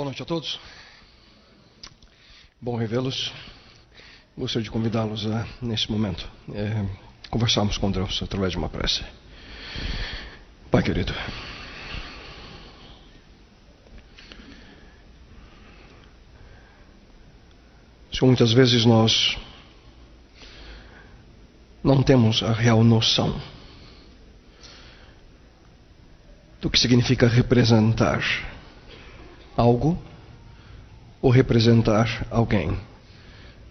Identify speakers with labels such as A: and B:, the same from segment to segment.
A: Boa noite a todos. Bom revê-los. Gostaria de convidá-los a, nesse momento, é, conversarmos com Deus através de uma prece. Pai querido. Senhor, muitas vezes nós não temos a real noção do que significa representar algo ou representar alguém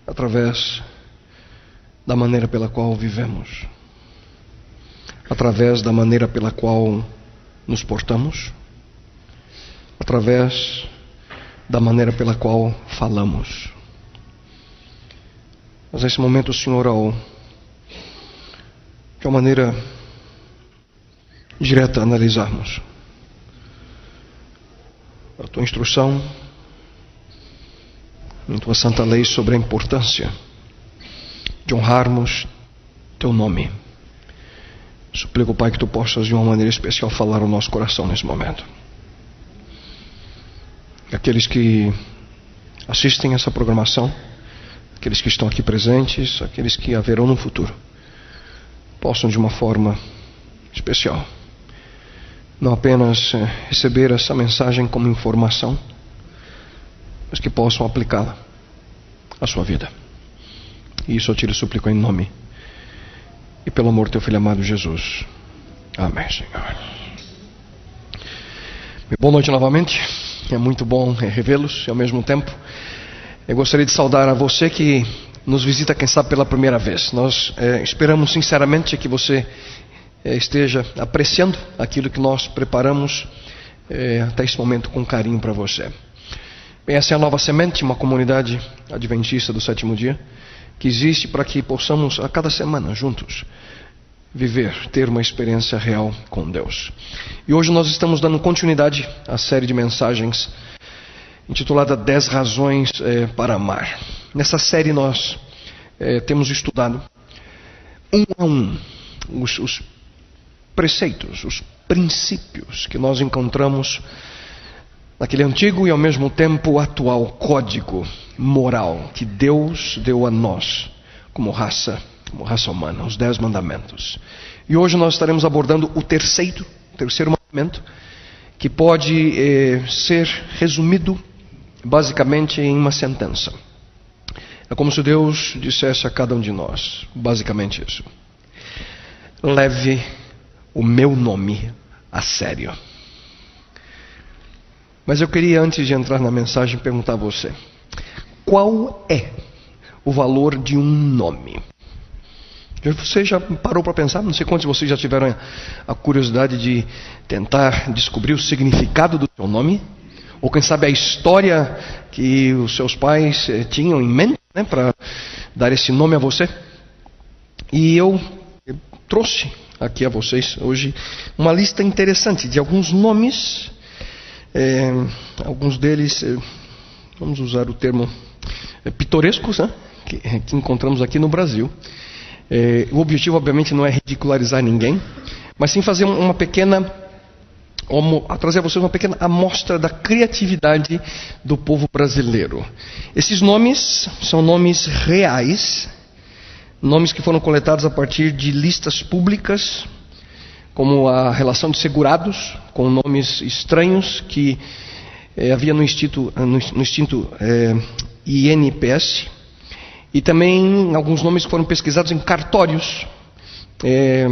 A: através da maneira pela qual vivemos, através da maneira pela qual nos portamos, através da maneira pela qual falamos. Mas nesse momento, Senhor, ao de uma maneira direta analisarmos a tua instrução, a tua santa lei sobre a importância de honrarmos teu nome. Suplico, Pai, que tu possas de uma maneira especial falar ao nosso coração nesse momento. Aqueles que assistem essa programação, aqueles que estão aqui presentes, aqueles que haverão no futuro, possam de uma forma especial não apenas eh, receber essa mensagem como informação, mas que possam aplicá-la à sua vida. E isso eu te suplico em nome e pelo amor do teu filho amado Jesus. Amém, Senhor. Boa noite novamente. É muito bom revê-los e ao mesmo tempo eu gostaria de saudar a você que nos visita, quem sabe, pela primeira vez. Nós é, esperamos sinceramente que você esteja apreciando aquilo que nós preparamos é, até esse momento com carinho para você. Bem, essa é a Nova Semente, uma comunidade adventista do sétimo dia, que existe para que possamos a cada semana juntos viver, ter uma experiência real com Deus. E hoje nós estamos dando continuidade à série de mensagens intitulada 10 Razões é, para Amar. Nessa série nós é, temos estudado um a um os, os preceitos, os princípios que nós encontramos naquele antigo e ao mesmo tempo atual código moral que Deus deu a nós como raça, como raça humana, os dez mandamentos. E hoje nós estaremos abordando o terceiro, terceiro mandamento, que pode eh, ser resumido basicamente em uma sentença. É como se Deus dissesse a cada um de nós, basicamente isso. Leve o meu nome a sério. Mas eu queria, antes de entrar na mensagem, perguntar a você: qual é o valor de um nome? Você já parou para pensar? Não sei quantos de vocês já tiveram a curiosidade de tentar descobrir o significado do seu nome? Ou quem sabe a história que os seus pais eh, tinham em mente né, para dar esse nome a você? E eu, eu trouxe aqui a vocês hoje uma lista interessante de alguns nomes, é, alguns deles, é, vamos usar o termo é, pitorescos, né, que, que, encontramos aqui no Brasil. É, o objetivo, obviamente, não é ridicularizar ninguém, mas sim fazer uma pequena a trazer a vocês uma pequena amostra da criatividade do povo brasileiro. Esses nomes são nomes reais nomes que foram coletados a partir de listas públicas, como a relação de segurados, com nomes estranhos que eh, havia no instinto, no, no instinto eh, INPS, e também alguns nomes que foram pesquisados em cartórios eh,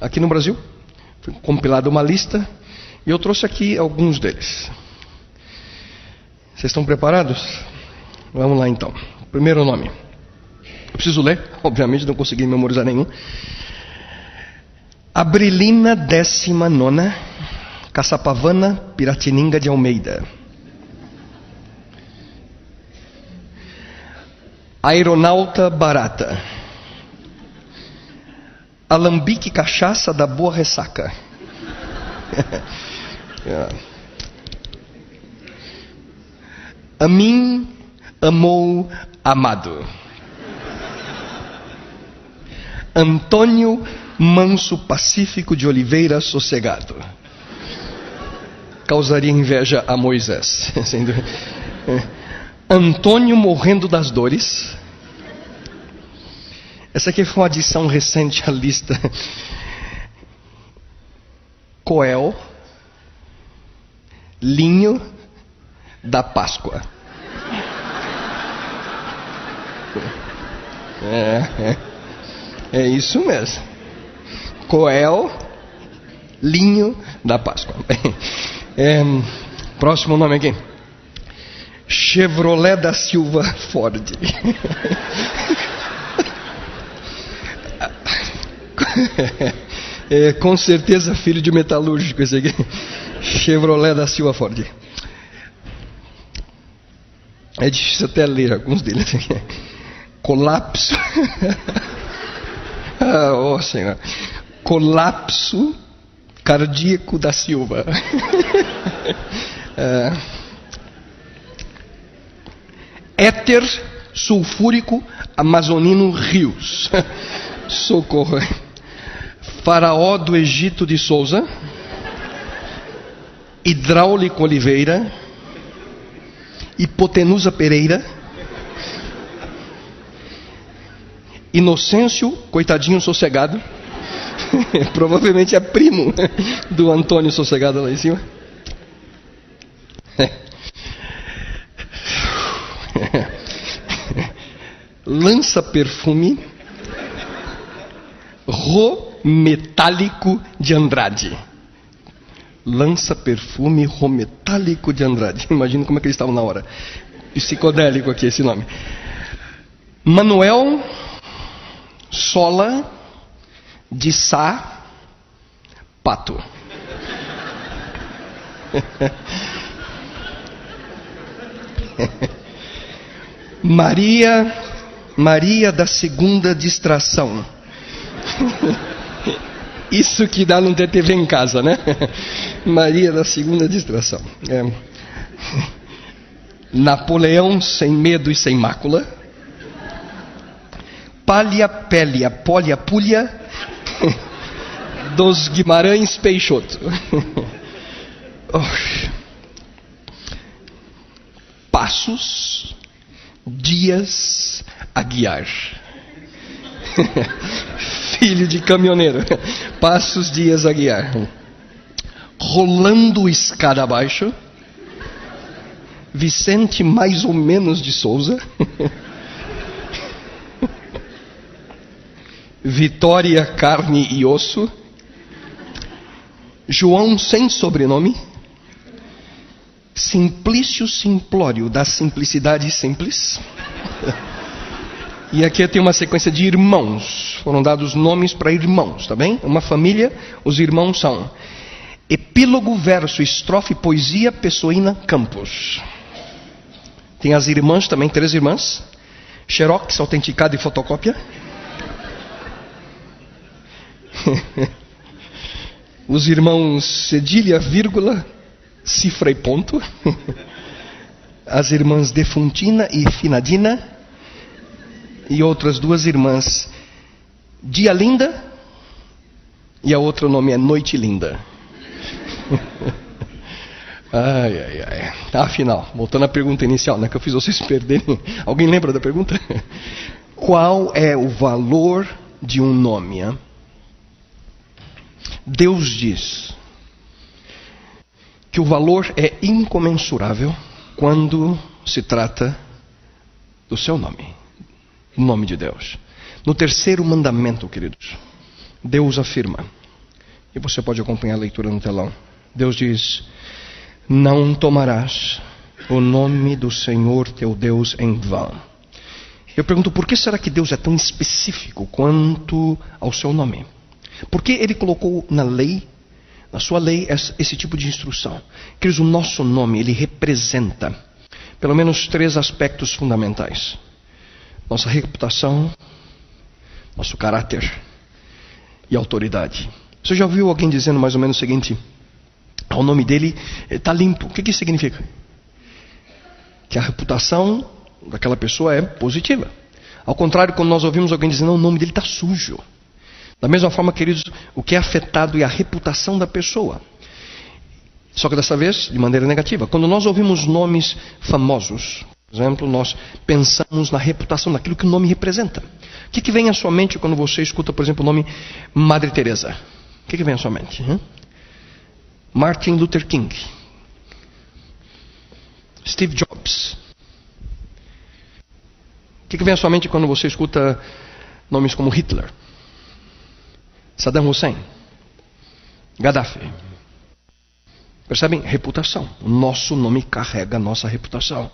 A: aqui no Brasil. Foi compilada uma lista e eu trouxe aqui alguns deles. Vocês estão preparados? Vamos lá então. Primeiro nome. Eu preciso ler, obviamente, não consegui memorizar nenhum. Abrilina décima nona, Caçapavana Piratininga de Almeida. Aeronauta barata. Alambique cachaça da boa ressaca. A mim amou amado. Antônio Manso Pacífico de Oliveira Sossegado. causaria inveja a Moisés. Antônio morrendo das dores. Essa aqui foi uma adição recente à lista. Coel, linho da Páscoa. É, é, é isso mesmo. Coel, linho da Páscoa. É, próximo nome aqui. Chevrolet da Silva Ford. É, com certeza filho de metalúrgico esse aqui. Chevrolet da Silva Ford. É difícil até ler alguns deles. Colapso. oh, Senhor. Colapso cardíaco da Silva. é. Éter sulfúrico amazonino rios. Socorro. Faraó do Egito de Souza. Hidráulico Oliveira. Hipotenusa Pereira. Inocêncio, coitadinho sossegado. Provavelmente é primo do Antônio sossegado lá em cima. Lança perfume Ro metálico de Andrade. Lança perfume rometálico de Andrade. Imagina como é que eles estavam na hora. Psicodélico aqui esse nome. Manuel Sola de Sá Pato. Maria Maria da segunda distração. Isso que dá não ter TV em casa, né? Maria da segunda distração. É. Napoleão sem medo e sem mácula. Palha, pélia, polia, pulha. Dos Guimarães Peixoto. Passos, Dias, Aguiar. filho de caminhoneiro. Passos Dias Aguiar. Rolando escada abaixo. Vicente mais ou menos de Souza. Vitória Carne e Osso. João sem sobrenome. Simplício Simplório da Simplicidade Simples. E aqui tem uma sequência de irmãos. Foram dados nomes para irmãos, tá bem? Uma família, os irmãos são Epílogo, verso, estrofe, poesia, pessoina, campos. Tem as irmãs também, três irmãs. Xerox, autenticado e fotocópia. Os irmãos cedilha, vírgula, cifra e ponto. As irmãs Defuntina e Finadina e outras duas irmãs, Dia Linda e a outra nome é Noite Linda. ai, ai, ai. Afinal, voltando à pergunta inicial, né, que eu fiz vocês perderem. Alguém lembra da pergunta? Qual é o valor de um nome? Hein? Deus diz que o valor é incomensurável quando se trata do seu nome em nome de Deus. No terceiro mandamento, queridos, Deus afirma, e você pode acompanhar a leitura no telão. Deus diz: Não tomarás o nome do Senhor teu Deus em vão. Eu pergunto, por que será que Deus é tão específico quanto ao seu nome? Por que ele colocou na lei, na sua lei, esse tipo de instrução? Queridos, o nosso nome, ele representa pelo menos três aspectos fundamentais nossa reputação, nosso caráter e autoridade. Você já ouviu alguém dizendo mais ou menos o seguinte: o nome dele está limpo. O que, que isso significa? Que a reputação daquela pessoa é positiva. Ao contrário, quando nós ouvimos alguém dizendo, o nome dele está sujo. Da mesma forma, queridos, o que é afetado é a reputação da pessoa. Só que dessa vez de maneira negativa. Quando nós ouvimos nomes famosos, por exemplo, nós pensamos na reputação, naquilo que o nome representa. O que, que vem à sua mente quando você escuta, por exemplo, o nome Madre Teresa? O que, que vem à sua mente? Hum? Martin Luther King. Steve Jobs. O que, que vem à sua mente quando você escuta nomes como Hitler? Saddam Hussein? Gaddafi? Percebem? Reputação. O nosso nome carrega a nossa reputação.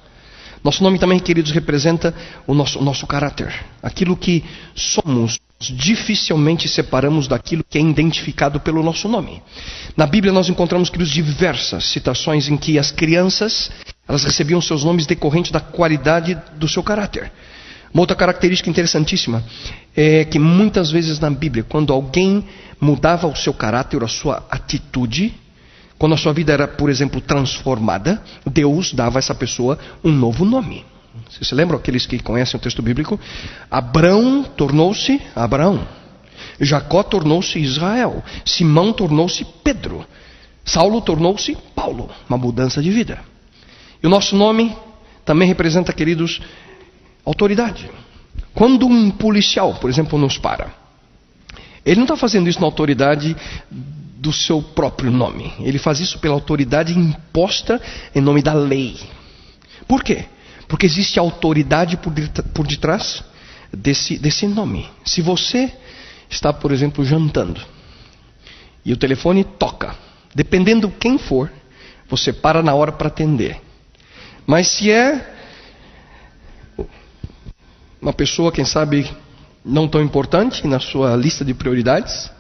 A: Nosso nome também, queridos, representa o nosso, o nosso caráter. Aquilo que somos, dificilmente separamos daquilo que é identificado pelo nosso nome. Na Bíblia nós encontramos, queridos, diversas citações em que as crianças elas recebiam seus nomes decorrentes da qualidade do seu caráter. Uma outra característica interessantíssima é que muitas vezes na Bíblia, quando alguém mudava o seu caráter, a sua atitude, quando a sua vida era, por exemplo, transformada, Deus dava a essa pessoa um novo nome. Vocês se lembram, aqueles que conhecem o texto bíblico? Abraão tornou-se Abraão. Jacó tornou-se Israel. Simão tornou-se Pedro. Saulo tornou-se Paulo. Uma mudança de vida. E o nosso nome também representa, queridos, autoridade. Quando um policial, por exemplo, nos para, ele não está fazendo isso na autoridade do seu próprio nome. Ele faz isso pela autoridade imposta em nome da lei. Por quê? Porque existe autoridade por, por detrás desse, desse nome. Se você está, por exemplo, jantando e o telefone toca, dependendo quem for, você para na hora para atender. Mas se é uma pessoa, quem sabe, não tão importante na sua lista de prioridades,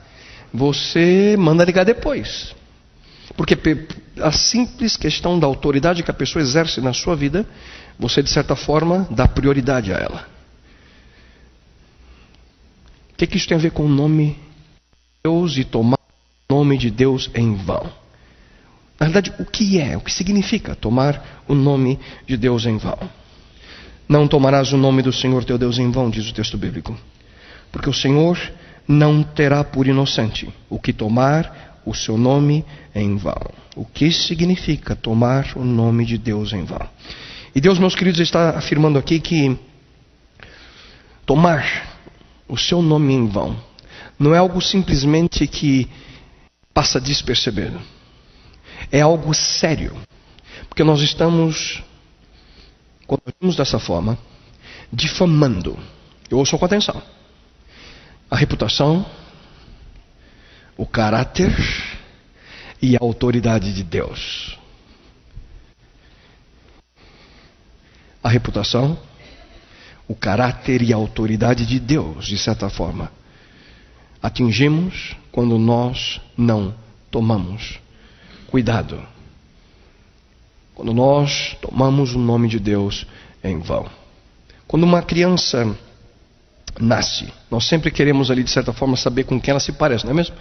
A: você manda ligar depois. Porque a simples questão da autoridade que a pessoa exerce na sua vida, você de certa forma dá prioridade a ela. O que, que isso tem a ver com o nome de Deus e tomar o nome de Deus em vão? Na verdade, o que é, o que significa tomar o nome de Deus em vão? Não tomarás o nome do Senhor teu Deus em vão, diz o texto bíblico. Porque o Senhor não terá por inocente o que tomar o seu nome em vão. O que significa tomar o nome de Deus em vão? E Deus, meus queridos, está afirmando aqui que tomar o seu nome em vão não é algo simplesmente que passa despercebido. É algo sério. Porque nós estamos, quando agimos dessa forma, difamando. Eu ouço com atenção a reputação, o caráter e a autoridade de Deus. A reputação, o caráter e a autoridade de Deus, de certa forma, atingimos quando nós não tomamos cuidado. Quando nós tomamos o nome de Deus em vão. Quando uma criança nasce. Nós sempre queremos ali, de certa forma, saber com quem ela se parece, não é mesmo?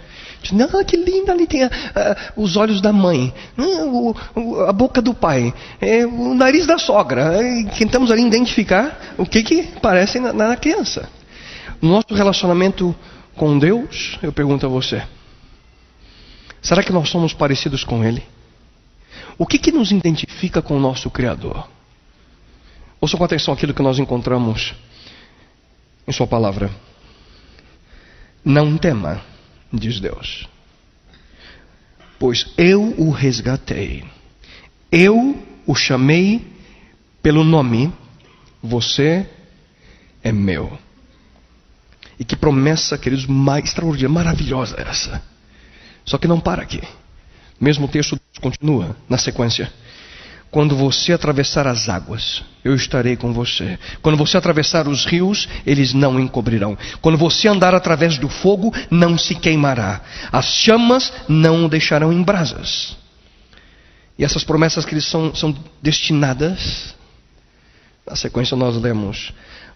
A: Não, que linda ali tem a, a, os olhos da mãe, o, a boca do pai, é, o nariz da sogra. É, tentamos ali identificar o que, que parece na, na criança. No nosso relacionamento com Deus, eu pergunto a você: será que nós somos parecidos com Ele? O que, que nos identifica com o nosso Criador? Ouça com atenção aquilo que nós encontramos em Sua palavra. Não tema, diz Deus, pois eu o resgatei, eu o chamei pelo nome, você é meu. E que promessa, queridos, mais extraordinária, maravilhosa essa. Só que não para aqui. Mesmo texto continua na sequência. Quando você atravessar as águas, eu estarei com você. Quando você atravessar os rios, eles não encobrirão. Quando você andar através do fogo, não se queimará. As chamas não o deixarão em brasas. E essas promessas que eles são, são destinadas, na sequência nós lemos,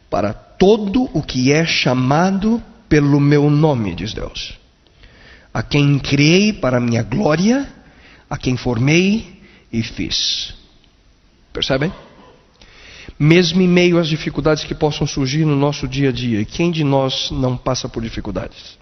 A: para todo o que é chamado pelo meu nome, diz Deus. A quem criei para minha glória, a quem formei e fiz. Percebem? Mesmo em meio às dificuldades que possam surgir no nosso dia a dia, quem de nós não passa por dificuldades?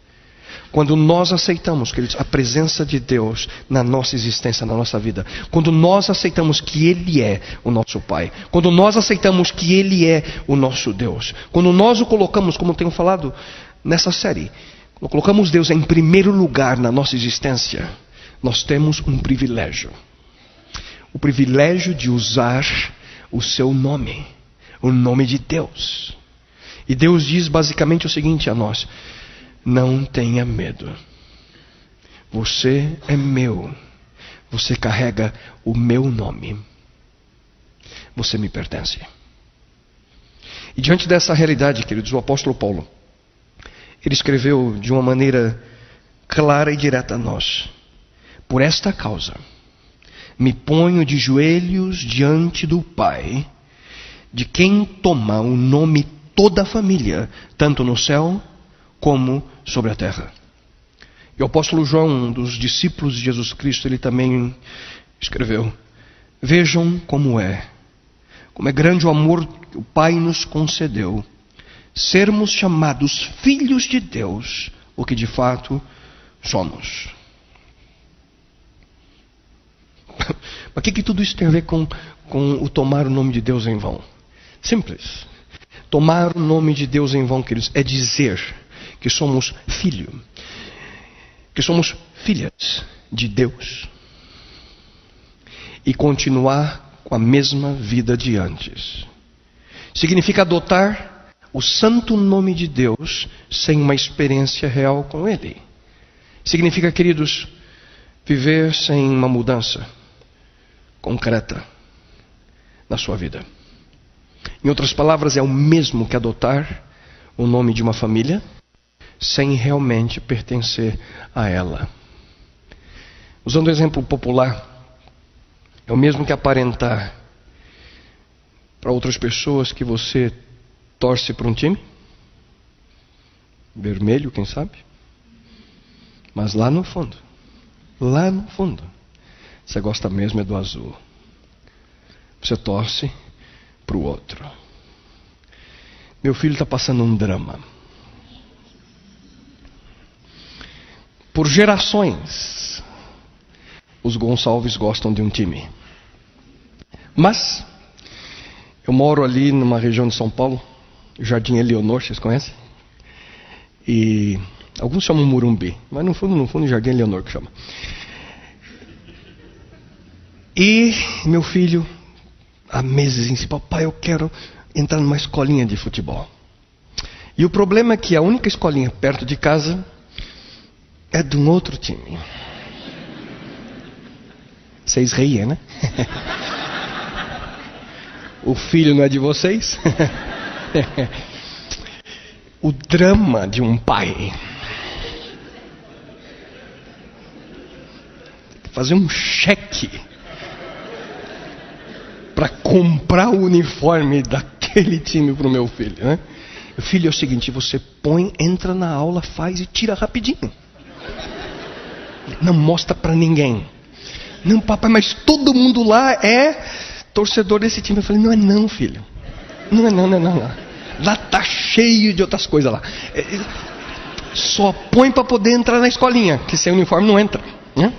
A: Quando nós aceitamos, queridos, a presença de Deus na nossa existência, na nossa vida, quando nós aceitamos que Ele é o nosso Pai, quando nós aceitamos que Ele é o nosso Deus, quando nós o colocamos, como tenho falado nessa série, colocamos Deus em primeiro lugar na nossa existência, nós temos um privilégio o privilégio de usar o seu nome, o nome de Deus. E Deus diz basicamente o seguinte a nós: não tenha medo. Você é meu. Você carrega o meu nome. Você me pertence. E diante dessa realidade, queridos, o apóstolo Paulo, ele escreveu de uma maneira clara e direta a nós: por esta causa, me ponho de joelhos diante do Pai, de quem toma o nome toda a família, tanto no céu como sobre a terra. E o apóstolo João, um dos discípulos de Jesus Cristo, ele também escreveu: Vejam como é, como é grande o amor que o Pai nos concedeu, sermos chamados filhos de Deus, o que de fato somos. Mas o que, que tudo isso tem a ver com, com o tomar o nome de Deus em vão? Simples. Tomar o nome de Deus em vão, queridos, é dizer que somos filho, que somos filhas de Deus e continuar com a mesma vida de antes. Significa adotar o santo nome de Deus sem uma experiência real com Ele. Significa, queridos, viver sem uma mudança concreta na sua vida. Em outras palavras, é o mesmo que adotar o nome de uma família sem realmente pertencer a ela. Usando o exemplo popular, é o mesmo que aparentar para outras pessoas que você torce para um time? Vermelho, quem sabe? Mas lá no fundo, lá no fundo, você gosta mesmo é do azul. Você torce para o outro. Meu filho está passando um drama. Por gerações, os Gonçalves gostam de um time. Mas, eu moro ali numa região de São Paulo, Jardim Eleonor, vocês conhecem? E alguns chamam Murumbi, mas no fundo, no fundo, Jardim Eleonor que chama. E meu filho, há meses, disse: Papai, eu quero entrar numa escolinha de futebol. E o problema é que a única escolinha perto de casa é de um outro time. Vocês riem, né? o filho não é de vocês? o drama de um pai. Fazer um cheque para comprar o uniforme daquele time para o meu filho. Né? Filho, é o seguinte: você põe, entra na aula, faz e tira rapidinho. Não mostra para ninguém. Não, papai, mas todo mundo lá é torcedor desse time. Eu falei: não é não, filho. Não não, não não. não. Lá tá cheio de outras coisas lá. É, é só põe para poder entrar na escolinha, que sem uniforme não entra. Né?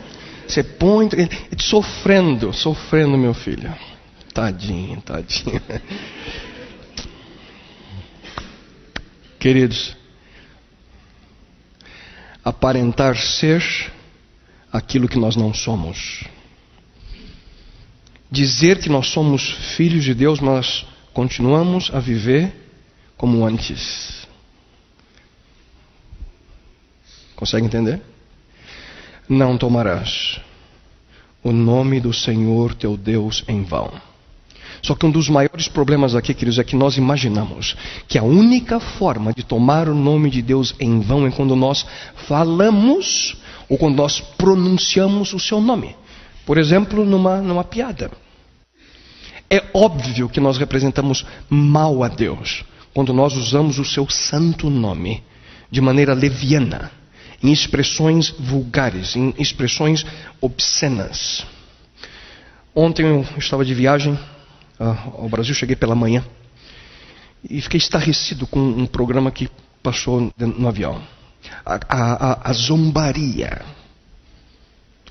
A: Você põe, sofrendo, sofrendo, meu filho. Tadinho, tadinho. Queridos, aparentar ser aquilo que nós não somos. Dizer que nós somos filhos de Deus, mas continuamos a viver como antes. Consegue entender? Não tomarás o nome do Senhor teu Deus em vão. Só que um dos maiores problemas aqui, queridos, é que nós imaginamos que a única forma de tomar o nome de Deus em vão é quando nós falamos ou quando nós pronunciamos o seu nome. Por exemplo, numa, numa piada. É óbvio que nós representamos mal a Deus quando nós usamos o seu santo nome de maneira leviana, em expressões vulgares, em expressões obscenas. Ontem eu estava de viagem ao Brasil, cheguei pela manhã e fiquei estarrecido com um programa que passou no avião. a, a, a zombaria,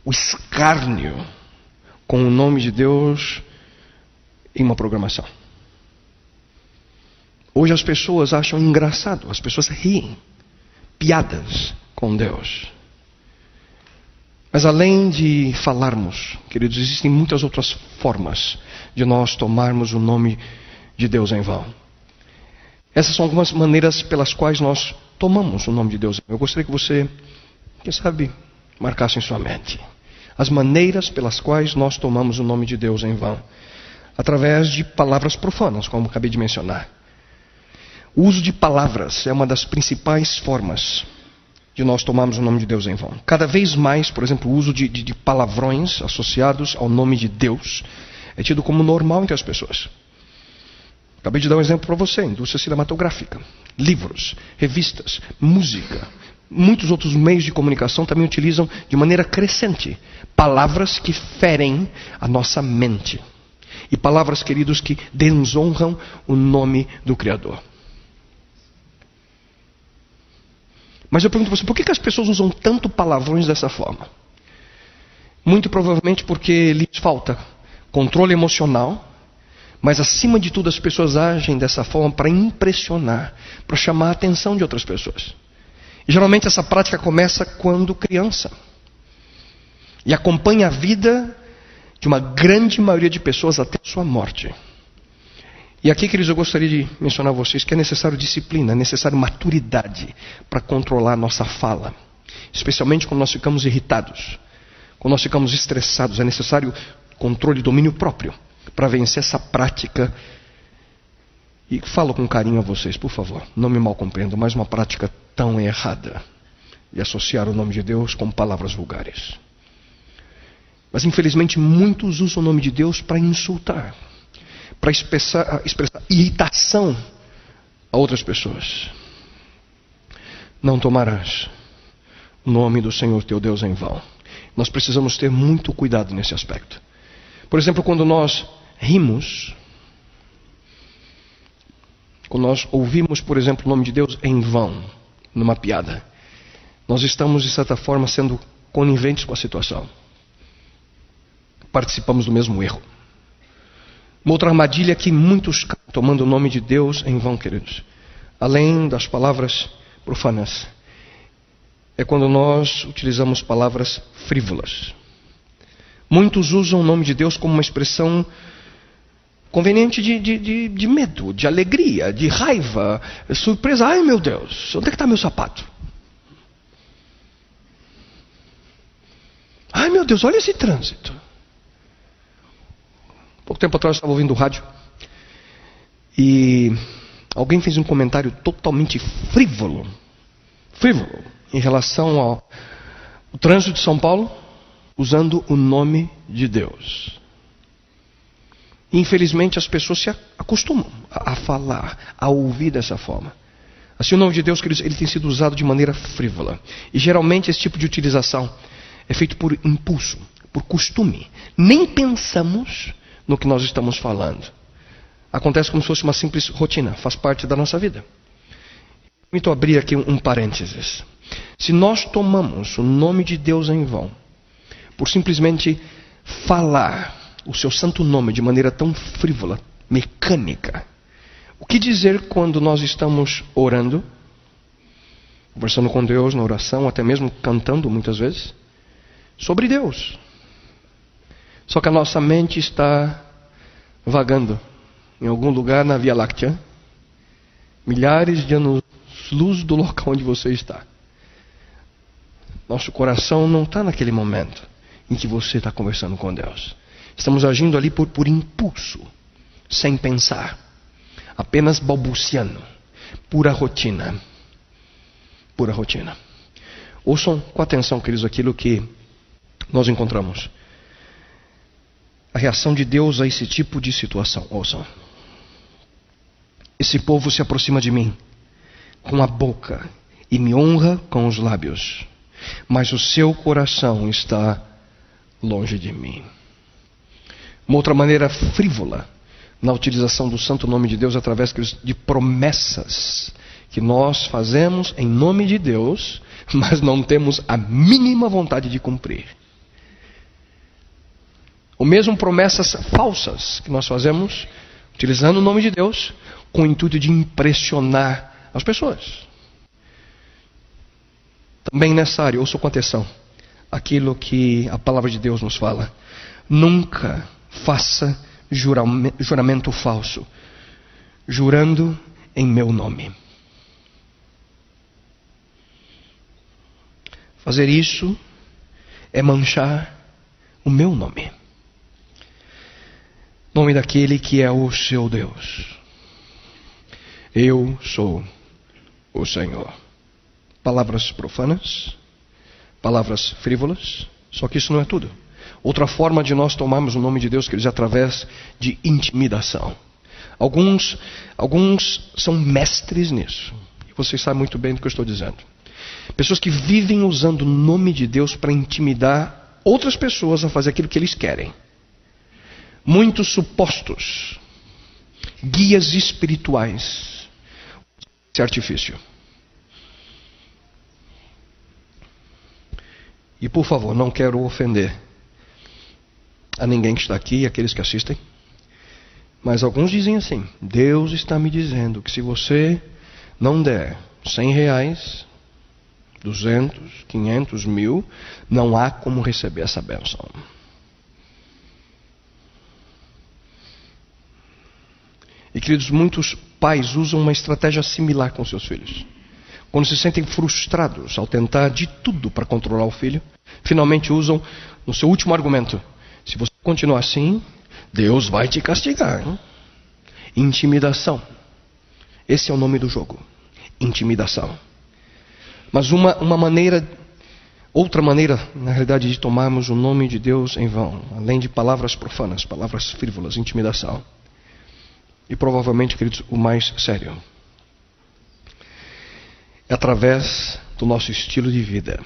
A: o escárnio com o nome de Deus em uma programação. Hoje as pessoas acham engraçado, as pessoas riem, piadas com Deus. Mas além de falarmos, queridos, existem muitas outras formas de nós tomarmos o nome de Deus em vão. Essas são algumas maneiras pelas quais nós tomamos o nome de Deus. Eu gostaria que você, quem sabe, marcasse em sua mente as maneiras pelas quais nós tomamos o nome de Deus em vão. Através de palavras profanas, como acabei de mencionar. O uso de palavras é uma das principais formas de nós tomarmos o nome de Deus em vão. Cada vez mais, por exemplo, o uso de, de, de palavrões associados ao nome de Deus é tido como normal entre as pessoas. Acabei de dar um exemplo para você: indústria cinematográfica, livros, revistas, música. Muitos outros meios de comunicação também utilizam de maneira crescente palavras que ferem a nossa mente. E palavras, queridos, que desonram o nome do Criador. Mas eu pergunto a você, por que, que as pessoas usam tanto palavrões dessa forma? Muito provavelmente porque lhes falta controle emocional, mas acima de tudo as pessoas agem dessa forma para impressionar, para chamar a atenção de outras pessoas. E geralmente essa prática começa quando criança. E acompanha a vida de uma grande maioria de pessoas até sua morte. E aqui, queridos, eu gostaria de mencionar a vocês que é necessário disciplina, é necessário maturidade para controlar a nossa fala. Especialmente quando nós ficamos irritados, quando nós ficamos estressados, é necessário controle e domínio próprio para vencer essa prática. E falo com carinho a vocês, por favor, não me mal compreendam, mas uma prática tão errada de associar o nome de Deus com palavras vulgares. Mas infelizmente muitos usam o nome de Deus para insultar para expressar, expressar irritação a outras pessoas. Não tomarás o nome do Senhor teu Deus em vão. Nós precisamos ter muito cuidado nesse aspecto. Por exemplo, quando nós rimos, quando nós ouvimos, por exemplo, o nome de Deus em vão, numa piada, nós estamos, de certa forma, sendo coniventes com a situação. Participamos do mesmo erro. Uma outra armadilha que muitos tomando o nome de Deus em vão, queridos. Além das palavras profanas, é quando nós utilizamos palavras frívolas. Muitos usam o nome de Deus como uma expressão conveniente de, de, de, de medo, de alegria, de raiva, surpresa. Ai meu Deus, onde é que está meu sapato? Ai meu Deus, olha esse trânsito. Pouco tempo atrás eu estava ouvindo o rádio e alguém fez um comentário totalmente frívolo, frívolo, em relação ao, trânsito de São Paulo, usando o nome de Deus. Infelizmente as pessoas se acostumam a, a falar, a ouvir dessa forma. Assim, o nome de Deus, queridos, ele tem sido usado de maneira frívola. E geralmente esse tipo de utilização é feito por impulso, por costume. Nem pensamos no que nós estamos falando. Acontece como se fosse uma simples rotina, faz parte da nossa vida. Permito abrir aqui um parênteses. Se nós tomamos o nome de Deus em vão, por simplesmente falar o seu santo nome de maneira tão frívola, mecânica, o que dizer quando nós estamos orando, conversando com Deus na oração, até mesmo cantando muitas vezes, sobre Deus? Só que a nossa mente está vagando em algum lugar na Via Láctea, milhares de anos-luz do local onde você está. Nosso coração não está naquele momento em que você está conversando com Deus. Estamos agindo ali por, por impulso, sem pensar, apenas balbuciando, pura rotina. Pura rotina. Ouçam com atenção, queridos, aquilo que nós encontramos a reação de Deus a esse tipo de situação. Ouçam. Esse povo se aproxima de mim com a boca e me honra com os lábios, mas o seu coração está longe de mim. Uma outra maneira frívola na utilização do santo nome de Deus através de promessas que nós fazemos em nome de Deus, mas não temos a mínima vontade de cumprir. Ou mesmo promessas falsas que nós fazemos, utilizando o nome de Deus, com o intuito de impressionar as pessoas. Também nessa área, ouçam com atenção aquilo que a palavra de Deus nos fala. Nunca faça juramento falso, jurando em meu nome. Fazer isso é manchar o meu nome. Nome daquele que é o seu Deus. Eu sou o Senhor. Palavras profanas, palavras frívolas, só que isso não é tudo. Outra forma de nós tomarmos o nome de Deus, queridos, é através de intimidação. Alguns, alguns são mestres nisso. E vocês sabem muito bem do que eu estou dizendo. Pessoas que vivem usando o nome de Deus para intimidar outras pessoas a fazer aquilo que eles querem. Muitos supostos guias espirituais. Esse artifício. E por favor, não quero ofender a ninguém que está aqui e aqueles que assistem. Mas alguns dizem assim: Deus está me dizendo que se você não der 100 reais, 200, 500, mil, não há como receber essa bênção. E queridos, muitos pais usam uma estratégia similar com seus filhos. Quando se sentem frustrados ao tentar de tudo para controlar o filho, finalmente usam no seu último argumento: se você continuar assim, Deus vai te castigar. Hein? Intimidação. Esse é o nome do jogo. Intimidação. Mas uma, uma maneira, outra maneira, na realidade, de tomarmos o nome de Deus em vão, além de palavras profanas, palavras frívolas, intimidação. E provavelmente, queridos, o mais sério. É através do nosso estilo de vida.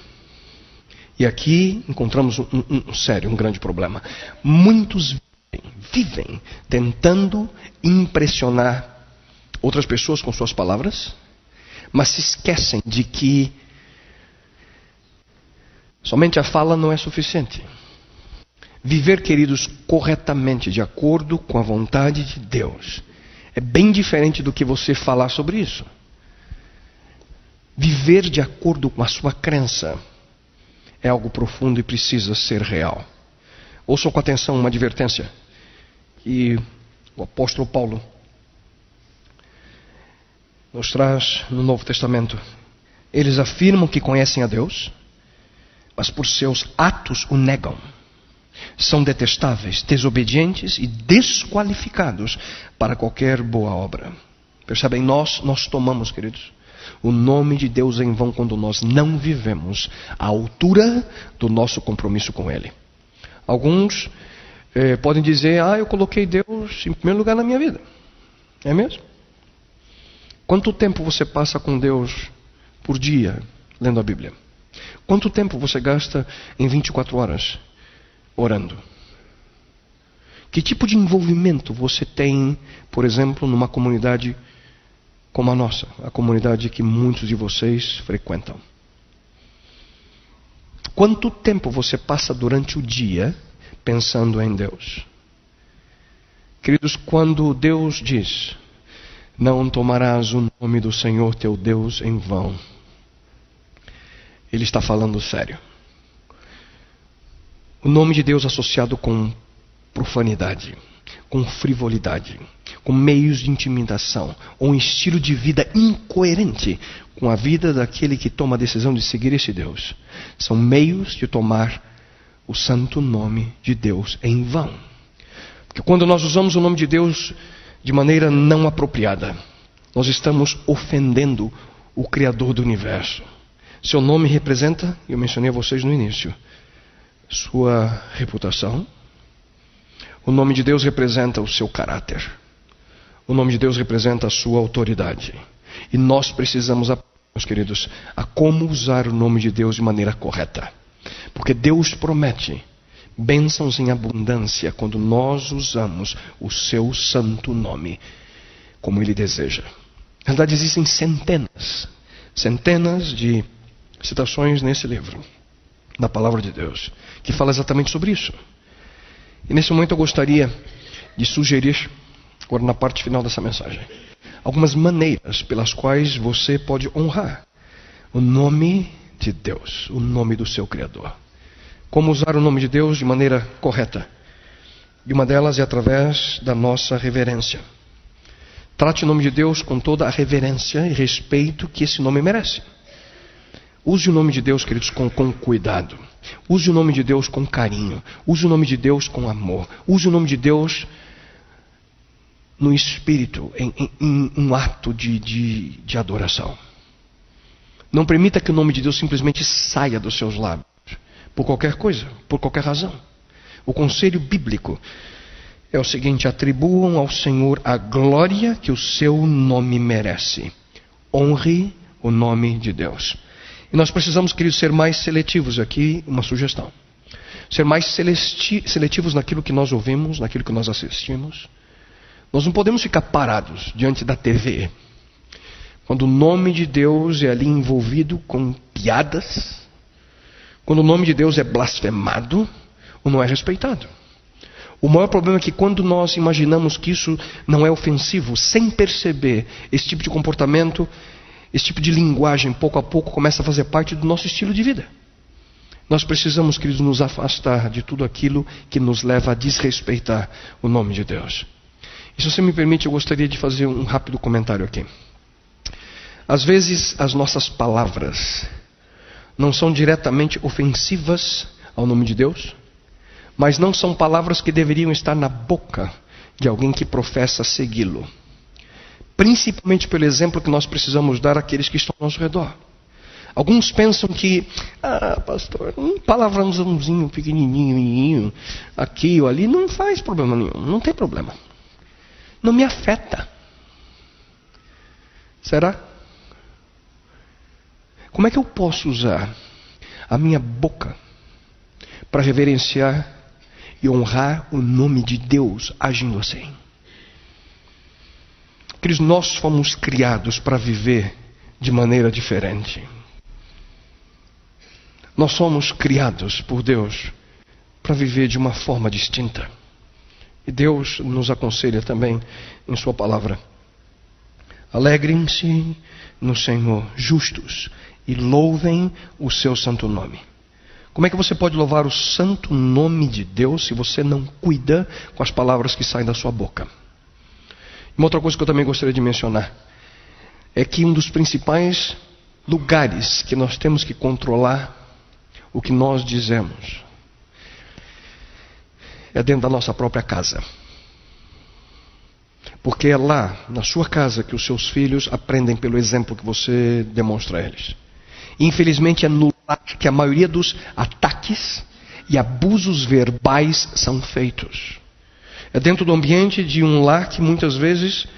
A: E aqui encontramos um, um, um sério, um grande problema. Muitos vivem, vivem tentando impressionar outras pessoas com suas palavras, mas se esquecem de que somente a fala não é suficiente. Viver, queridos, corretamente, de acordo com a vontade de Deus, é bem diferente do que você falar sobre isso. Viver de acordo com a sua crença é algo profundo e precisa ser real. Ouçam com atenção uma advertência que o apóstolo Paulo nos traz no Novo Testamento. Eles afirmam que conhecem a Deus, mas por seus atos o negam. São detestáveis, desobedientes e desqualificados para qualquer boa obra. Percebem? Nós, nós tomamos, queridos, o nome de Deus em vão quando nós não vivemos à altura do nosso compromisso com Ele. Alguns eh, podem dizer: Ah, eu coloquei Deus em primeiro lugar na minha vida. É mesmo? Quanto tempo você passa com Deus por dia lendo a Bíblia? Quanto tempo você gasta em 24 horas orando? Que tipo de envolvimento você tem, por exemplo, numa comunidade como a nossa, a comunidade que muitos de vocês frequentam. Quanto tempo você passa durante o dia pensando em Deus? Queridos, quando Deus diz: Não tomarás o nome do Senhor teu Deus em vão, Ele está falando sério. O nome de Deus associado com profanidade, com frivolidade com meios de intimidação, ou um estilo de vida incoerente com a vida daquele que toma a decisão de seguir esse Deus. São meios de tomar o santo nome de Deus em vão. Porque quando nós usamos o nome de Deus de maneira não apropriada, nós estamos ofendendo o Criador do universo. Seu nome representa, eu mencionei a vocês no início, sua reputação. O nome de Deus representa o seu caráter. O nome de Deus representa a sua autoridade. E nós precisamos, meus queridos, a como usar o nome de Deus de maneira correta. Porque Deus promete bênçãos em abundância quando nós usamos o seu santo nome como ele deseja. Na verdade, existem centenas, centenas de citações nesse livro, da Palavra de Deus, que fala exatamente sobre isso. E nesse momento eu gostaria de sugerir, agora na parte final dessa mensagem, algumas maneiras pelas quais você pode honrar o nome de Deus, o nome do seu Criador. Como usar o nome de Deus de maneira correta. E uma delas é através da nossa reverência. Trate o nome de Deus com toda a reverência e respeito que esse nome merece. Use o nome de Deus, queridos, com, com cuidado. Use o nome de Deus com carinho. Use o nome de Deus com amor. Use o nome de Deus no espírito, em, em, em um ato de, de, de adoração. Não permita que o nome de Deus simplesmente saia dos seus lábios, por qualquer coisa, por qualquer razão. O conselho bíblico é o seguinte: atribuam ao Senhor a glória que o seu nome merece. Honre o nome de Deus. E nós precisamos, queridos, ser mais seletivos. Aqui, uma sugestão. Ser mais seletivos naquilo que nós ouvimos, naquilo que nós assistimos. Nós não podemos ficar parados diante da TV. Quando o nome de Deus é ali envolvido com piadas, quando o nome de Deus é blasfemado ou não é respeitado. O maior problema é que quando nós imaginamos que isso não é ofensivo, sem perceber esse tipo de comportamento, esse tipo de linguagem, pouco a pouco começa a fazer parte do nosso estilo de vida. Nós precisamos, queridos, nos afastar de tudo aquilo que nos leva a desrespeitar o nome de Deus. E se você me permite, eu gostaria de fazer um rápido comentário aqui. Às vezes, as nossas palavras não são diretamente ofensivas ao nome de Deus, mas não são palavras que deveriam estar na boca de alguém que professa segui-lo. Principalmente pelo exemplo que nós precisamos dar àqueles que estão ao nosso redor. Alguns pensam que, ah, pastor, um palavrãozinho pequenininho aqui ou ali não faz problema nenhum, não tem problema. Não me afeta. Será? Como é que eu posso usar a minha boca para reverenciar e honrar o nome de Deus agindo assim. Queridos, nós fomos criados para viver de maneira diferente. Nós somos criados por Deus para viver de uma forma distinta. E Deus nos aconselha também em Sua palavra. Alegrem-se no Senhor, justos, e louvem o seu santo nome. Como é que você pode louvar o santo nome de Deus se você não cuida com as palavras que saem da sua boca? Uma outra coisa que eu também gostaria de mencionar é que um dos principais lugares que nós temos que controlar o que nós dizemos é dentro da nossa própria casa. Porque é lá, na sua casa, que os seus filhos aprendem pelo exemplo que você demonstra a eles. Infelizmente, é no lar que a maioria dos ataques e abusos verbais são feitos. É dentro do ambiente de um lar que muitas vezes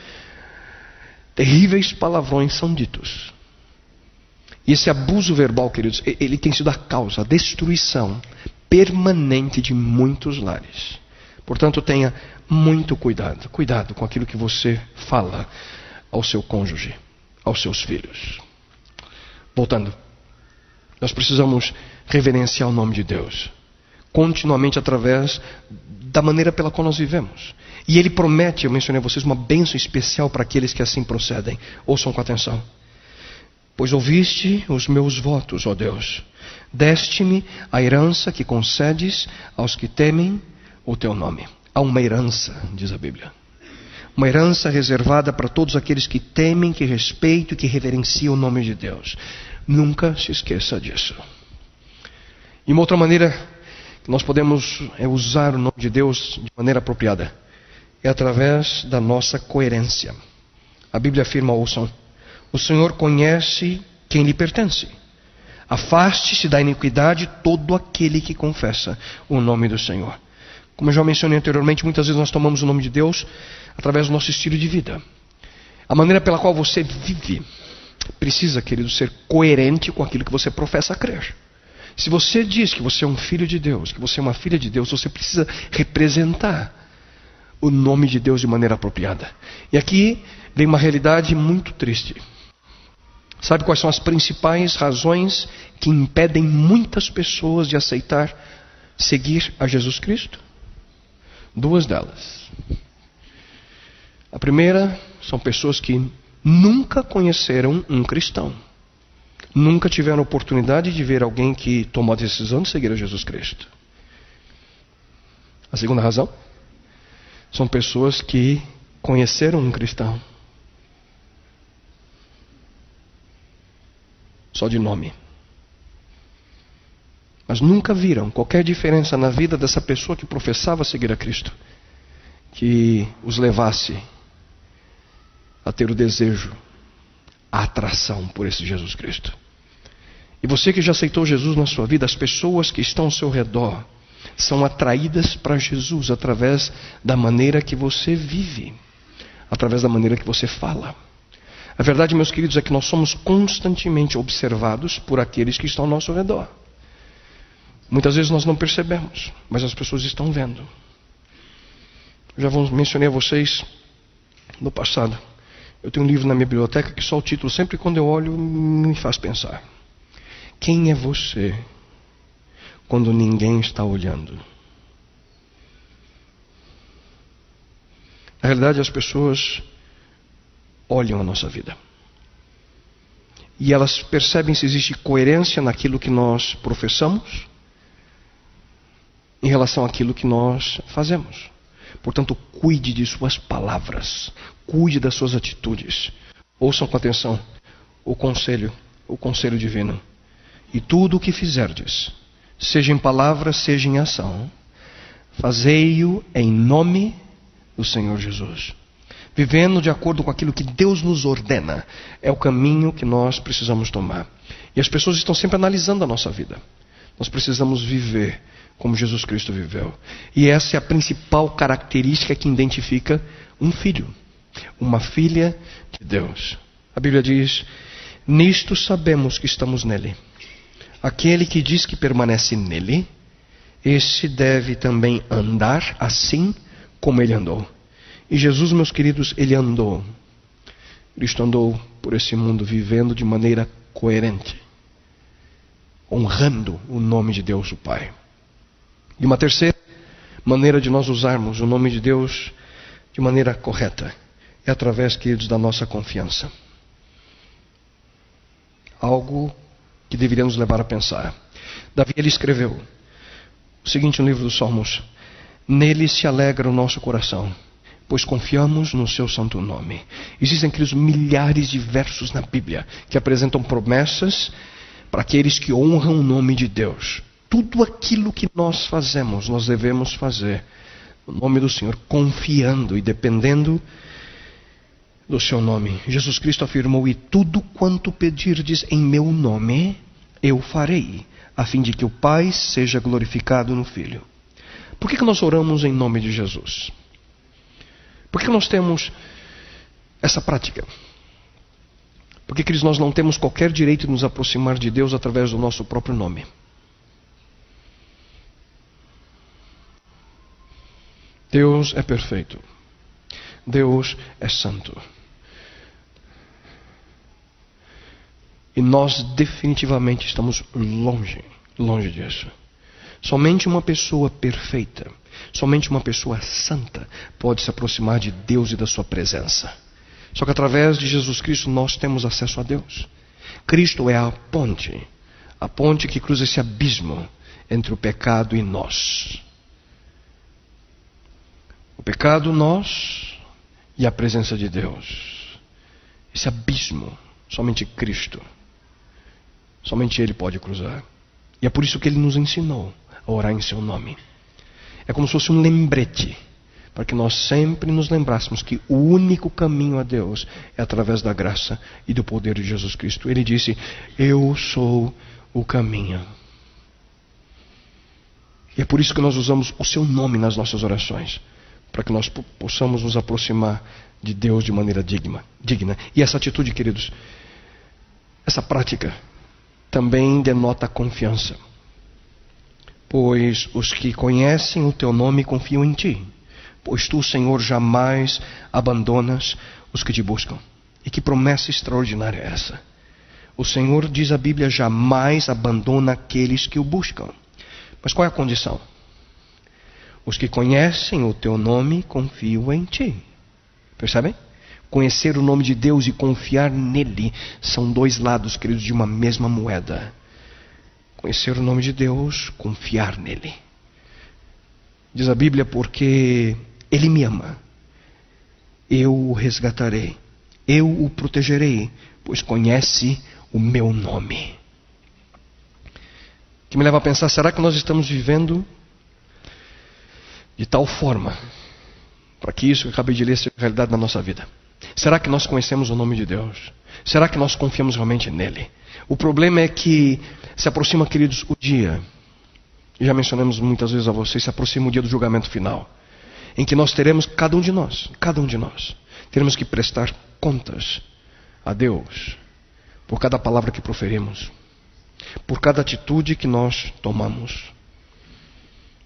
A: terríveis palavrões são ditos. E esse abuso verbal, queridos, ele tem sido a causa, a destruição permanente de muitos lares. Portanto, tenha muito cuidado, cuidado com aquilo que você fala ao seu cônjuge, aos seus filhos. Voltando. Nós precisamos reverenciar o nome de Deus continuamente através da maneira pela qual nós vivemos. E ele promete, eu mencionei a vocês, uma bênção especial para aqueles que assim procedem. Ouçam com atenção. Pois ouviste os meus votos, ó Deus. Deste-me a herança que concedes aos que temem o teu nome. Há uma herança, diz a Bíblia. Uma herança reservada para todos aqueles que temem, que respeitam e que reverenciam o nome de Deus. Nunca se esqueça disso. E uma outra maneira nós podemos é usar o nome de Deus de maneira apropriada é através da nossa coerência. A Bíblia afirma, ouçam, o Senhor conhece quem lhe pertence. Afaste-se da iniquidade todo aquele que confessa o nome do Senhor. Como eu já mencionei anteriormente, muitas vezes nós tomamos o nome de Deus através do nosso estilo de vida. A maneira pela qual você vive precisa, querido, ser coerente com aquilo que você professa crer. Se você diz que você é um filho de Deus, que você é uma filha de Deus, você precisa representar o nome de Deus de maneira apropriada. E aqui vem uma realidade muito triste. Sabe quais são as principais razões que impedem muitas pessoas de aceitar seguir a Jesus Cristo? Duas delas. A primeira são pessoas que nunca conheceram um cristão. Nunca tiveram oportunidade de ver alguém que tomou a decisão de seguir a Jesus Cristo. A segunda razão são pessoas que conheceram um cristão só de nome. Mas nunca viram qualquer diferença na vida dessa pessoa que professava seguir a Cristo, que os levasse a ter o desejo, a atração por esse Jesus Cristo. E você que já aceitou Jesus na sua vida, as pessoas que estão ao seu redor são atraídas para Jesus através da maneira que você vive, através da maneira que você fala. A verdade, meus queridos, é que nós somos constantemente observados por aqueles que estão ao nosso redor. Muitas vezes nós não percebemos, mas as pessoas estão vendo. Já mencionei a vocês no passado. Eu tenho um livro na minha biblioteca que só o título, sempre quando eu olho, me faz pensar. Quem é você quando ninguém está olhando? Na realidade, as pessoas olham a nossa vida. E elas percebem se existe coerência naquilo que nós professamos em relação àquilo que nós fazemos. Portanto, cuide de suas palavras, cuide das suas atitudes. Ouçam com atenção o conselho, o conselho divino. E tudo o que fizerdes, seja em palavra, seja em ação, fazei-o em nome do Senhor Jesus vivendo de acordo com aquilo que Deus nos ordena, é o caminho que nós precisamos tomar. E as pessoas estão sempre analisando a nossa vida. Nós precisamos viver como Jesus Cristo viveu. E essa é a principal característica que identifica um filho, uma filha de Deus. A Bíblia diz: Nisto sabemos que estamos nele. Aquele que diz que permanece nele, esse deve também andar assim como ele andou. E Jesus, meus queridos, ele andou. Cristo andou por esse mundo vivendo de maneira coerente, honrando o nome de Deus, o Pai. E uma terceira maneira de nós usarmos o nome de Deus de maneira correta é através, queridos, da nossa confiança. Algo que deveríamos levar a pensar. Davi ele escreveu o seguinte no livro dos Salmos: Nele se alegra o nosso coração pois confiamos no seu santo nome. Existem aqueles milhares de versos na Bíblia que apresentam promessas para aqueles que honram o nome de Deus. Tudo aquilo que nós fazemos, nós devemos fazer no nome do Senhor, confiando e dependendo do seu nome. Jesus Cristo afirmou: E tudo quanto pedirdes em meu nome, eu farei, a fim de que o Pai seja glorificado no Filho. Por que, que nós oramos em nome de Jesus? Por que nós temos essa prática? Porque, queridos, nós não temos qualquer direito de nos aproximar de Deus através do nosso próprio nome. Deus é perfeito. Deus é santo. E nós definitivamente estamos longe, longe disso. Somente uma pessoa perfeita Somente uma pessoa santa pode se aproximar de Deus e da sua presença. Só que através de Jesus Cristo nós temos acesso a Deus. Cristo é a ponte, a ponte que cruza esse abismo entre o pecado e nós. O pecado, nós e a presença de Deus. Esse abismo, somente Cristo, somente Ele pode cruzar. E é por isso que Ele nos ensinou a orar em Seu nome. É como se fosse um lembrete, para que nós sempre nos lembrássemos que o único caminho a Deus é através da graça e do poder de Jesus Cristo. Ele disse: Eu sou o caminho. E é por isso que nós usamos o seu nome nas nossas orações, para que nós possamos nos aproximar de Deus de maneira digna. digna. E essa atitude, queridos, essa prática também denota confiança pois os que conhecem o teu nome confiam em ti, pois tu, Senhor, jamais abandonas os que te buscam. E que promessa extraordinária é essa? O Senhor, diz a Bíblia, jamais abandona aqueles que o buscam. Mas qual é a condição? Os que conhecem o teu nome confiam em ti. Percebem? Conhecer o nome de Deus e confiar nele são dois lados, queridos, de uma mesma moeda. Conhecer o nome de Deus, confiar nele. Diz a Bíblia, porque ele me ama, eu o resgatarei, eu o protegerei, pois conhece o meu nome. Que me leva a pensar: será que nós estamos vivendo de tal forma para que isso que eu acabei de ler seja realidade na nossa vida? Será que nós conhecemos o nome de Deus? Será que nós confiamos realmente nele? O problema é que se aproxima, queridos, o dia, já mencionamos muitas vezes a vocês, se aproxima o dia do julgamento final, em que nós teremos, cada um de nós, cada um de nós, teremos que prestar contas a Deus por cada palavra que proferimos, por cada atitude que nós tomamos.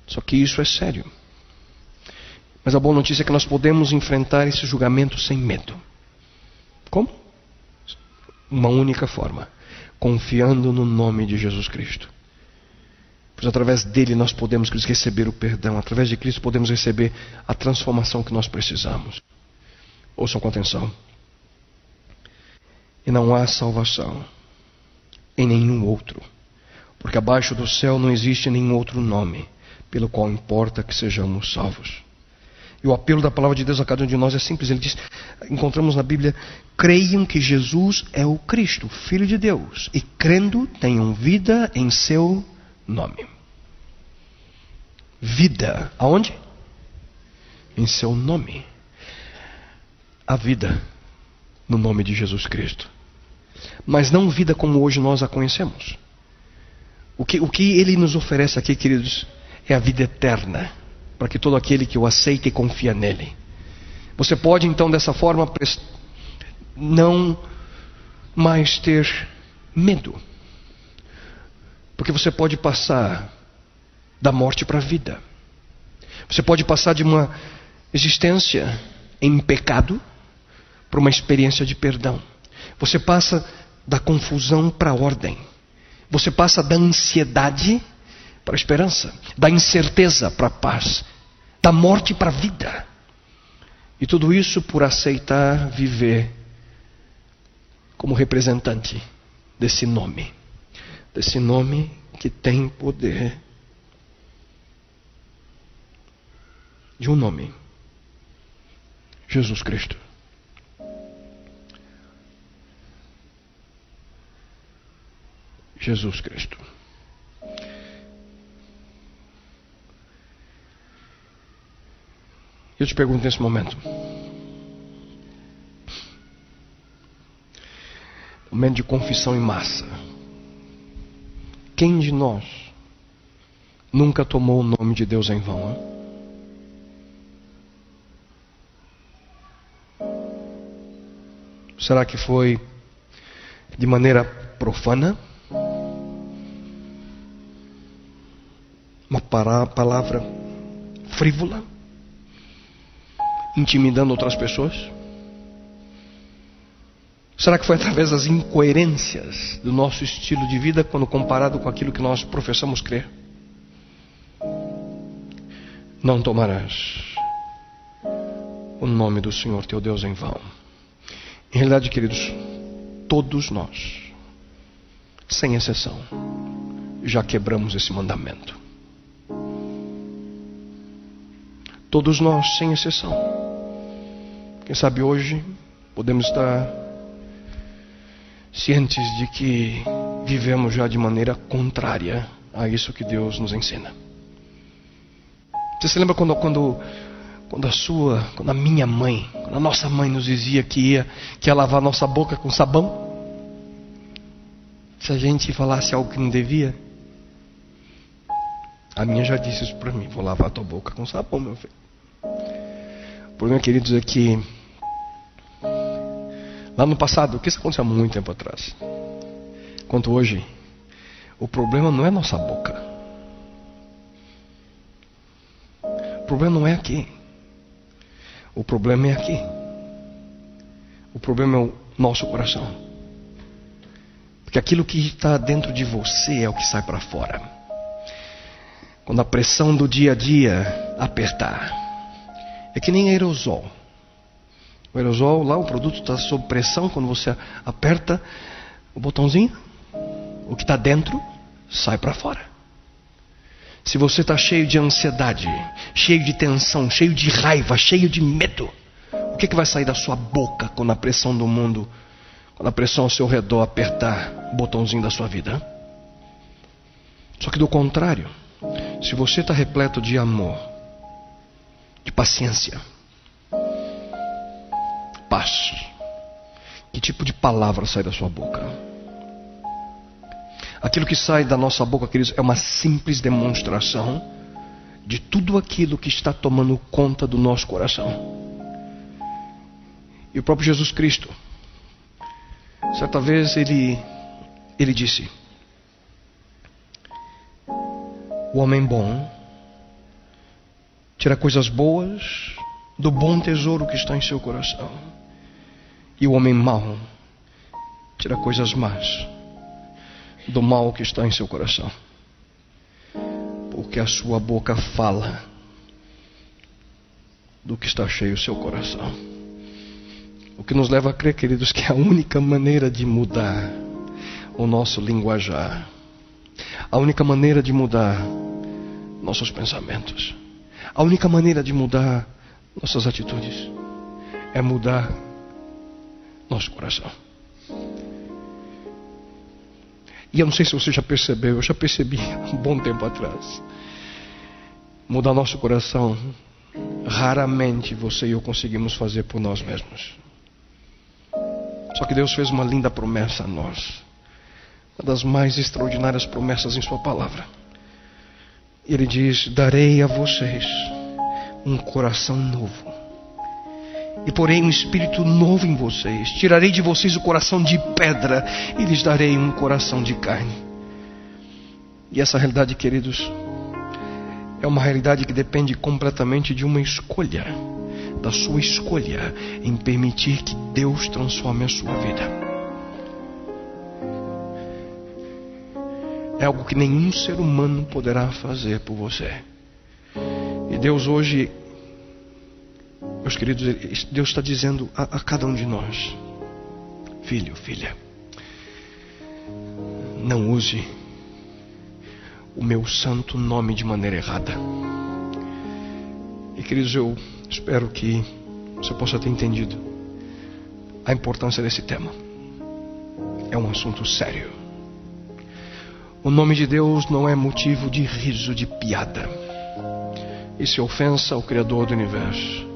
A: Só que isso é sério. Mas a boa notícia é que nós podemos enfrentar esse julgamento sem medo. Como? Uma única forma: confiando no nome de Jesus Cristo. Pois através dele nós podemos receber o perdão, através de Cristo podemos receber a transformação que nós precisamos. Ouçam com atenção. E não há salvação em nenhum outro, porque abaixo do céu não existe nenhum outro nome pelo qual importa que sejamos salvos. E o apelo da palavra de Deus a cada um de nós é simples. Ele diz: encontramos na Bíblia, creiam que Jesus é o Cristo, Filho de Deus, e crendo tenham vida em seu nome. Vida, aonde? Em seu nome. A vida no nome de Jesus Cristo. Mas não vida como hoje nós a conhecemos. O que, o que ele nos oferece aqui, queridos, é a vida eterna para que todo aquele que o aceita e confia nele. Você pode então dessa forma não mais ter medo, porque você pode passar da morte para a vida. Você pode passar de uma existência em pecado para uma experiência de perdão. Você passa da confusão para a ordem. Você passa da ansiedade para a esperança, da incerteza para a paz, da morte para a vida. E tudo isso por aceitar viver como representante desse nome, desse nome que tem poder. De um nome: Jesus Cristo. Jesus Cristo. Eu te pergunto nesse momento. Momento de confissão em massa. Quem de nós nunca tomou o nome de Deus em vão? Hein? Será que foi de maneira profana? Uma palavra frívola? Intimidando outras pessoas? Será que foi através das incoerências do nosso estilo de vida quando comparado com aquilo que nós professamos crer? Não tomarás o nome do Senhor teu Deus em vão. Em realidade, queridos, todos nós, sem exceção, já quebramos esse mandamento. Todos nós, sem exceção. Quem sabe hoje podemos estar cientes de que vivemos já de maneira contrária a isso que Deus nos ensina. Você se lembra quando, quando, quando a sua, quando a minha mãe, quando a nossa mãe nos dizia que ia, que ia lavar nossa boca com sabão? Se a gente falasse algo que não devia? A minha já disse isso para mim: vou lavar tua boca com sabão, meu filho. O problema, queridos, é que lá no passado, o que isso aconteceu há muito tempo atrás, quanto hoje, o problema não é nossa boca. O problema não é aqui. O problema é aqui. O problema é o nosso coração. Porque aquilo que está dentro de você é o que sai para fora. Quando a pressão do dia a dia apertar, é que nem aerosol. O aerosol lá, o produto está sob pressão, quando você aperta o botãozinho, o que está dentro sai para fora. Se você está cheio de ansiedade, cheio de tensão, cheio de raiva, cheio de medo, o que, que vai sair da sua boca quando a pressão do mundo, quando a pressão ao seu redor apertar o botãozinho da sua vida? Só que do contrário, se você está repleto de amor, de paciência, paz, que tipo de palavra sai da sua boca? Aquilo que sai da nossa boca, queridos, é uma simples demonstração de tudo aquilo que está tomando conta do nosso coração. E o próprio Jesus Cristo, certa vez ele, ele disse: O homem bom tira coisas boas do bom tesouro que está em seu coração, e o homem mau tira coisas más do mal que está em seu coração, porque a sua boca fala do que está cheio o seu coração. O que nos leva a crer, queridos, que a única maneira de mudar o nosso linguajar, a única maneira de mudar nossos pensamentos, a única maneira de mudar nossas atitudes é mudar nosso coração. E eu não sei se você já percebeu, eu já percebi um bom tempo atrás. Mudar nosso coração, raramente você e eu conseguimos fazer por nós mesmos. Só que Deus fez uma linda promessa a nós. Uma das mais extraordinárias promessas em Sua palavra. Ele diz: Darei a vocês um coração novo. E porei um espírito novo em vocês. Tirarei de vocês o coração de pedra e lhes darei um coração de carne. E essa realidade, queridos, é uma realidade que depende completamente de uma escolha da sua escolha em permitir que Deus transforme a sua vida. É algo que nenhum ser humano poderá fazer por você. E Deus hoje, meus queridos, Deus está dizendo a, a cada um de nós: Filho, filha, não use o meu santo nome de maneira errada. E queridos, eu Espero que você possa ter entendido a importância desse tema. É um assunto sério. O nome de Deus não é motivo de riso, de piada. Isso é ofensa ao Criador do universo.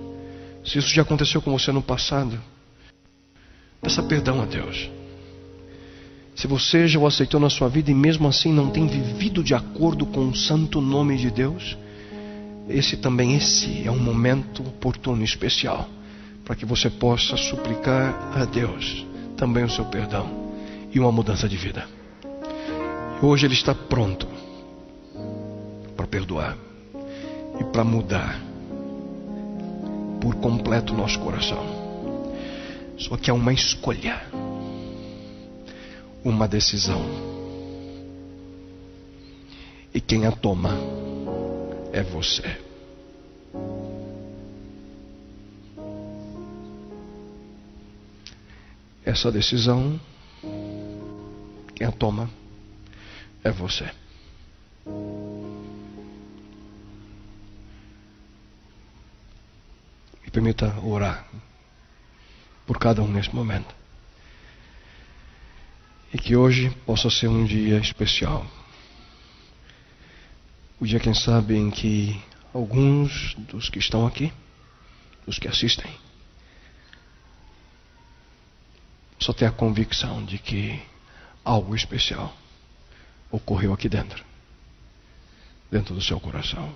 A: Se isso já aconteceu com você no passado, peça perdão a Deus. Se você já o aceitou na sua vida e mesmo assim não tem vivido de acordo com o santo nome de Deus, esse também esse é um momento oportuno especial para que você possa suplicar a Deus também o seu perdão e uma mudança de vida. Hoje ele está pronto para perdoar e para mudar por completo o nosso coração. Só que é uma escolha, uma decisão. E quem a toma é você. Essa decisão, quem a toma é você. Permita orar por cada um nesse momento. E que hoje possa ser um dia especial. O dia, quem sabe, em que alguns dos que estão aqui, dos que assistem, só tem a convicção de que algo especial ocorreu aqui dentro, dentro do seu coração.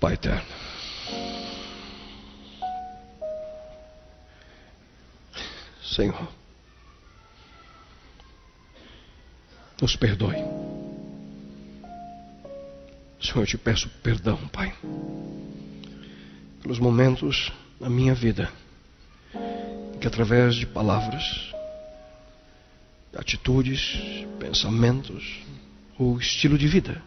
A: Pai eterno, Senhor, nos perdoe. Senhor, eu te peço perdão, Pai, pelos momentos na minha vida que através de palavras, atitudes, pensamentos ou estilo de vida.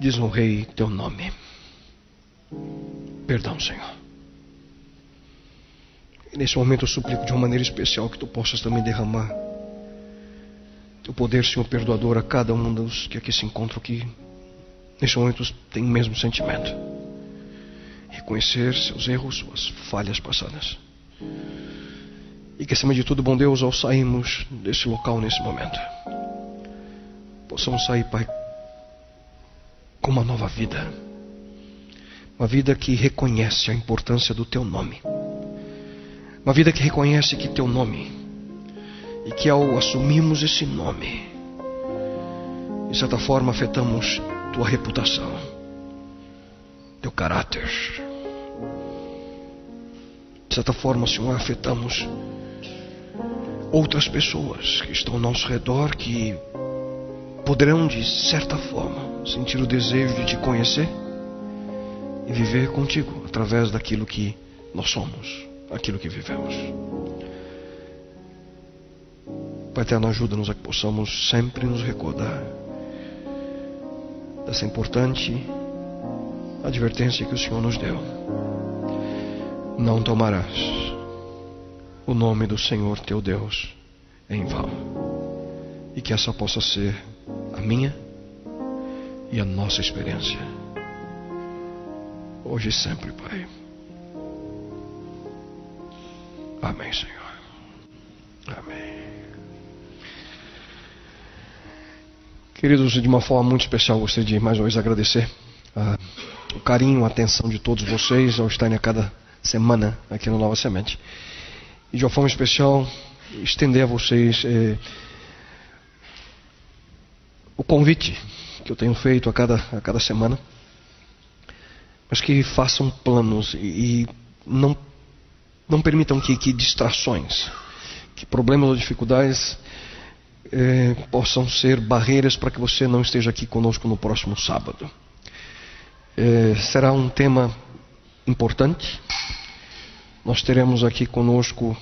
A: Desonrei teu nome. Perdão, Senhor. E nesse momento eu suplico de uma maneira especial que tu possas também derramar teu poder, Senhor perdoador, a cada um dos que aqui se encontram que nesse momento tem o mesmo sentimento. Reconhecer seus erros, suas falhas passadas. E que acima de tudo, bom Deus, ao sairmos desse local nesse momento, possamos sair, Pai, com uma nova vida. Uma vida que reconhece a importância do Teu nome. Uma vida que reconhece que Teu nome, e que ao assumirmos esse nome, de certa forma afetamos Tua reputação, Teu caráter. De certa forma, Senhor, afetamos outras pessoas que estão ao nosso redor que poderão, de certa forma, sentir o desejo de te conhecer e viver contigo através daquilo que nós somos, aquilo que vivemos. Pai Eterno, ajuda-nos a que possamos sempre nos recordar dessa importante advertência que o Senhor nos deu. Não tomarás o nome do Senhor teu Deus em vão. E que essa possa ser a minha e a nossa experiência. Hoje e sempre, Pai. Amém, Senhor. Amém. Queridos, de uma forma muito especial, gostaria de mais uma vez agradecer uh, o carinho, a atenção de todos vocês ao estarem a cada semana aqui no Nova Semente e de uma forma especial estender a vocês eh, o convite que eu tenho feito a cada, a cada semana, mas que façam planos e, e não, não permitam que, que, distrações, que problemas ou dificuldades eh, possam ser barreiras para que você não esteja aqui conosco no próximo sábado. Eh, será um tema importante nós teremos aqui conosco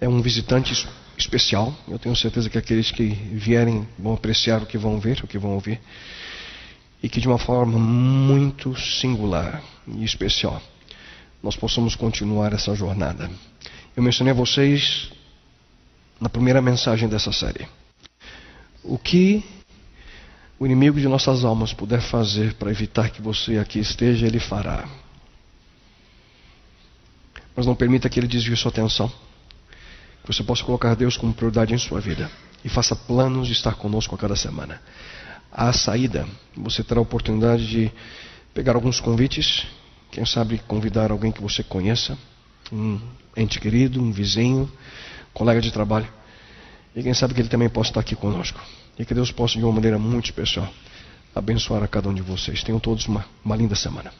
A: é um visitante especial. Eu tenho certeza que aqueles que vierem vão apreciar o que vão ver, o que vão ouvir. E que de uma forma muito singular e especial nós possamos continuar essa jornada. Eu mencionei a vocês na primeira mensagem dessa série. O que o inimigo de nossas almas puder fazer para evitar que você aqui esteja, ele fará. Mas não permita que ele desvie sua atenção. Que você possa colocar Deus como prioridade em sua vida. E faça planos de estar conosco a cada semana. À saída, você terá a oportunidade de pegar alguns convites. Quem sabe convidar alguém que você conheça. Um ente querido, um vizinho, colega de trabalho. E quem sabe que ele também possa estar aqui conosco. E que Deus possa, de uma maneira muito especial, abençoar a cada um de vocês. Tenham todos uma, uma linda semana.